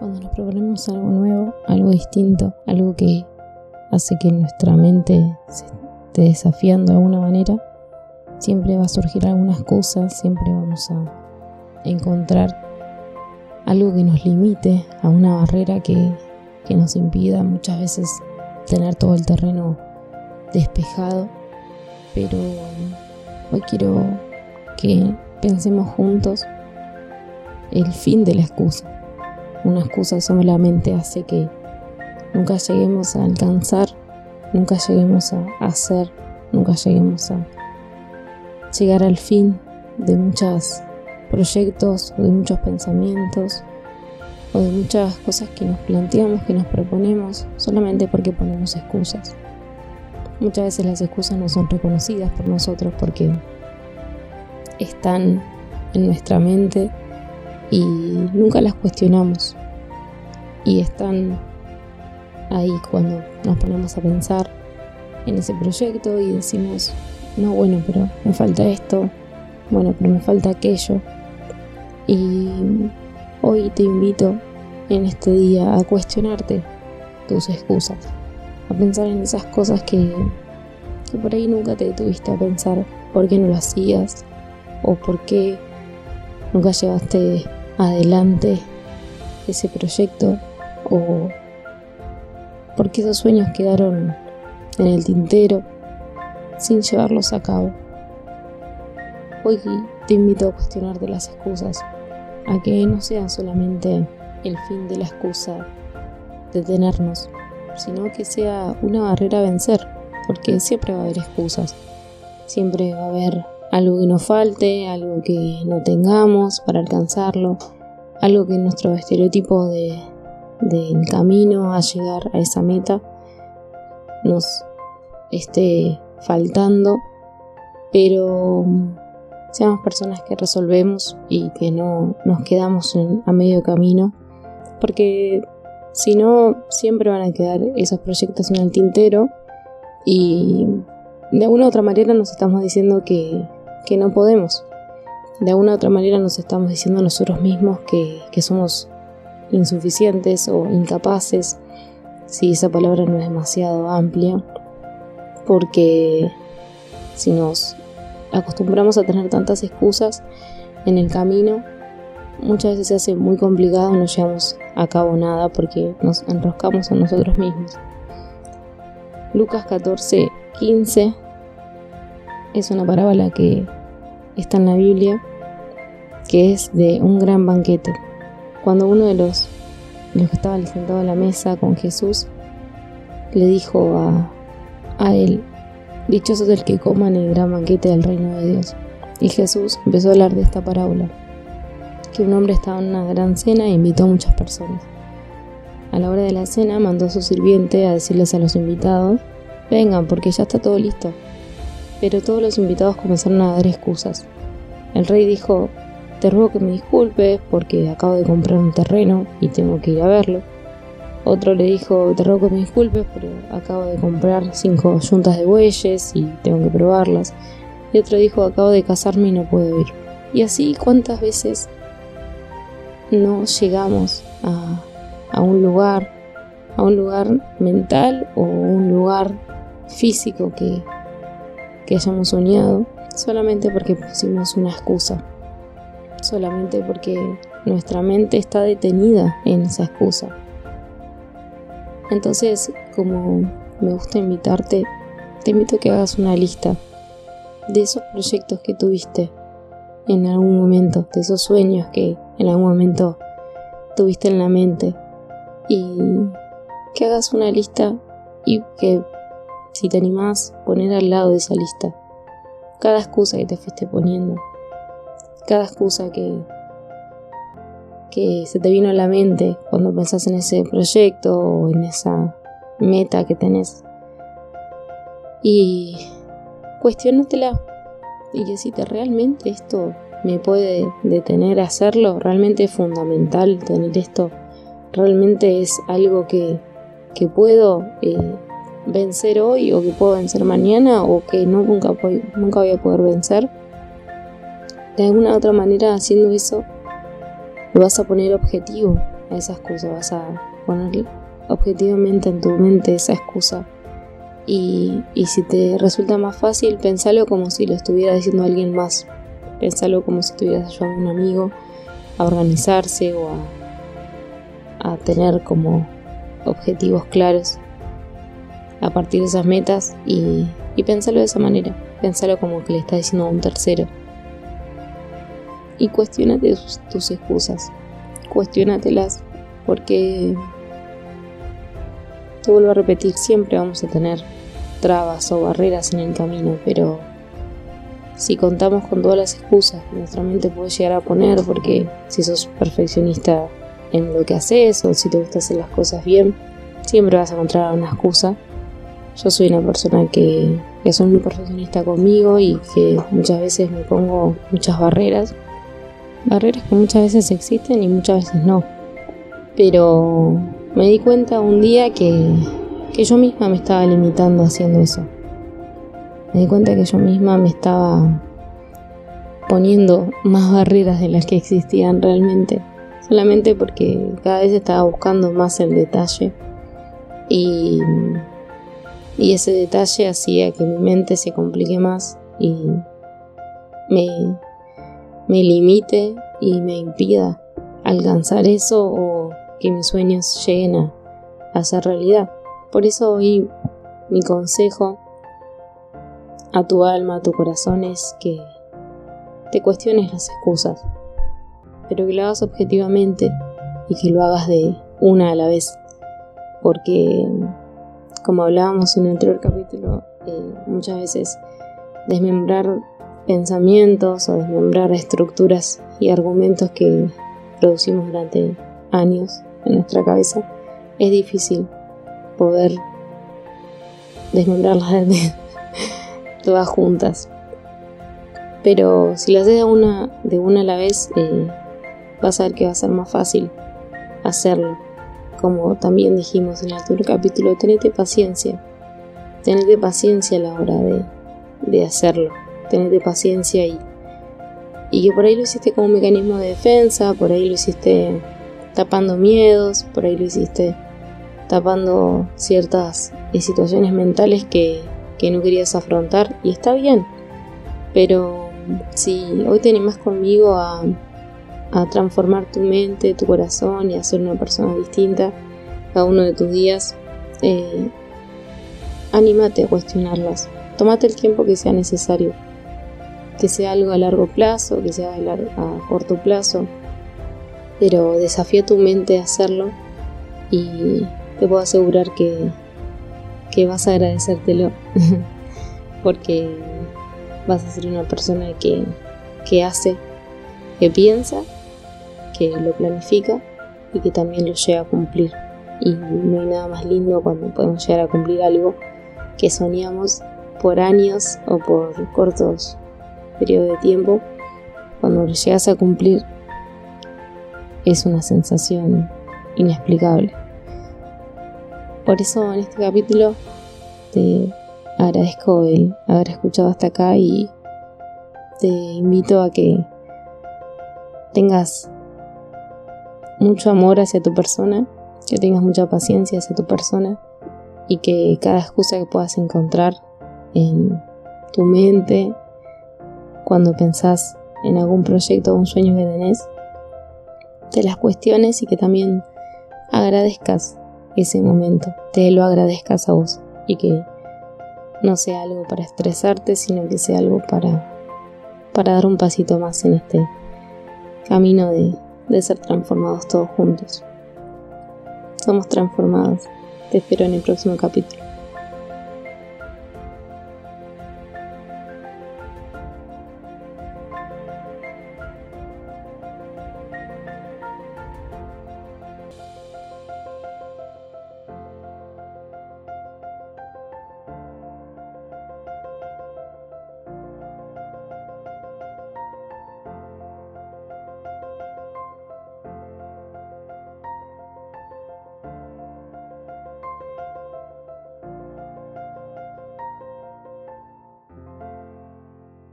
Cuando nos proponemos algo nuevo, algo distinto, algo que hace que nuestra mente se esté desafiando de alguna manera, siempre va a surgir alguna excusa, siempre vamos a encontrar algo que nos limite a una barrera que, que nos impida muchas veces tener todo el terreno despejado. Pero hoy quiero que pensemos juntos el fin de la excusa. Una excusa solamente hace que nunca lleguemos a alcanzar, nunca lleguemos a hacer, nunca lleguemos a llegar al fin de muchos proyectos o de muchos pensamientos o de muchas cosas que nos planteamos, que nos proponemos, solamente porque ponemos excusas. Muchas veces las excusas no son reconocidas por nosotros porque están en nuestra mente y nunca las cuestionamos. Y están ahí cuando nos ponemos a pensar en ese proyecto y decimos, no, bueno, pero me falta esto, bueno, pero me falta aquello. Y hoy te invito en este día a cuestionarte tus excusas, a pensar en esas cosas que, que por ahí nunca te detuviste a pensar por qué no lo hacías o por qué nunca llevaste adelante ese proyecto o por qué esos sueños quedaron en el tintero sin llevarlos a cabo. Hoy te invito a cuestionarte las excusas, a que no sean solamente el fin de la excusa de tenernos, sino que sea una barrera a vencer, porque siempre va a haber excusas, siempre va a haber algo que nos falte, algo que no tengamos para alcanzarlo, algo que nuestro estereotipo de, del camino a llegar a esa meta nos esté faltando, pero seamos personas que resolvemos y que no nos quedamos a medio camino, porque si no, siempre van a quedar esos proyectos en el tintero y de alguna u otra manera nos estamos diciendo que, que no podemos. De alguna u otra manera nos estamos diciendo nosotros mismos que, que somos insuficientes o incapaces, si esa palabra no es demasiado amplia, porque si nos acostumbramos a tener tantas excusas en el camino, muchas veces se hace muy complicado, no llevamos a cabo nada porque nos enroscamos a nosotros mismos. Lucas 14, 15 es una parábola que está en la Biblia, que es de un gran banquete. Cuando uno de los, los que estaban sentados a la mesa con Jesús le dijo a, a él, dichoso es el que coma en el gran banquete del reino de Dios. Y Jesús empezó a hablar de esta parábola, que un hombre estaba en una gran cena e invitó a muchas personas. A la hora de la cena mandó a su sirviente a decirles a los invitados, vengan porque ya está todo listo pero todos los invitados comenzaron a dar excusas. El rey dijo, te ruego que me disculpes porque acabo de comprar un terreno y tengo que ir a verlo. Otro le dijo, te ruego que me disculpes, pero acabo de comprar cinco yuntas de bueyes y tengo que probarlas. Y otro dijo, acabo de casarme y no puedo ir. Y así, ¿cuántas veces no llegamos a, a un lugar, a un lugar mental o un lugar físico que que hayamos soñado solamente porque pusimos una excusa, solamente porque nuestra mente está detenida en esa excusa. Entonces, como me gusta invitarte, te invito a que hagas una lista de esos proyectos que tuviste en algún momento, de esos sueños que en algún momento tuviste en la mente y que hagas una lista y que si te animás, poner al lado de esa lista cada excusa que te fuiste poniendo, cada excusa que, que se te vino a la mente cuando pensás en ese proyecto o en esa meta que tenés. Y cuestionatela y decirte, ¿realmente esto me puede detener a hacerlo? ¿Realmente es fundamental tener esto? ¿Realmente es algo que, que puedo eh, vencer hoy o que puedo vencer mañana o que nunca, nunca voy a poder vencer. De alguna otra manera haciendo eso, lo vas a poner objetivo esa excusa, vas a poner objetivamente en tu mente esa excusa. Y, y si te resulta más fácil, pensalo como si lo estuviera diciendo alguien más. Pensalo como si estuvieras ayudando a un amigo a organizarse o a, a tener como objetivos claros a partir de esas metas y, y pensalo de esa manera. Pensalo como que le estás diciendo a un tercero. Y cuestionate tus, tus excusas. Cuestiónatelas porque te vuelvo a repetir, siempre vamos a tener trabas o barreras en el camino, pero si contamos con todas las excusas que nuestra mente puede llegar a poner, porque si sos perfeccionista en lo que haces o si te gusta hacer las cosas bien, siempre vas a encontrar una excusa. Yo soy una persona que, que soy muy perfeccionista conmigo y que muchas veces me pongo muchas barreras. Barreras que muchas veces existen y muchas veces no. Pero me di cuenta un día que, que yo misma me estaba limitando haciendo eso. Me di cuenta que yo misma me estaba poniendo más barreras de las que existían realmente. Solamente porque cada vez estaba buscando más el detalle. Y, y ese detalle hacía que mi mente se complique más y me, me limite y me impida alcanzar eso o que mis sueños lleguen a, ser realidad. Por eso hoy mi consejo a tu alma, a tu corazón es que te cuestiones las excusas, pero que lo hagas objetivamente y que lo hagas de una a la vez. Porque, como hablábamos en el anterior capítulo, eh, muchas veces desmembrar pensamientos o desmembrar estructuras y argumentos que producimos durante años en nuestra cabeza, es difícil poder desmembrarlas todas juntas. Pero si las haces de una, de una a la vez, eh, vas a ver que va a ser más fácil hacerlo. Como también dijimos en el otro capítulo, tenete paciencia. Tenete paciencia a la hora de, de hacerlo. Tenete paciencia y, y que por ahí lo hiciste como un mecanismo de defensa, por ahí lo hiciste tapando miedos, por ahí lo hiciste tapando ciertas eh, situaciones mentales que, no querías afrontar y está bien. Pero si hoy te animas conmigo a, transformar tu mente, tu corazón y a ser una persona distinta cada uno de tus días, eh, anímate a cuestionarlas. Tómate el tiempo que sea necesario. Que sea algo a largo plazo, que sea a corto plazo pero desafía tu mente a hacerlo y te puedo asegurar que, que vas a agradecértelo porque vas a ser una persona que, que hace, que piensa, que lo planifica y que también lo llega a cumplir. Y no hay nada más lindo cuando podemos llegar a cumplir algo que soñamos por años o por cortos periodos de tiempo. Cuando lo llegas a cumplir es una sensación inexplicable. Por eso en este capítulo te agradezco el haber escuchado hasta acá y te invito a que tengas mucho amor hacia tu persona, que tengas mucha paciencia hacia tu persona y que cada excusa que puedas encontrar en tu mente cuando pensás en algún proyecto o un sueño que tenés, te las cuestiones y que también agradezcas ese momento, te lo agradezcas a vos y que no sea algo para estresarte, sino que sea algo para, para dar un pasito más en este camino de, de ser transformados todos juntos. Somos transformados. Te espero en el próximo capítulo.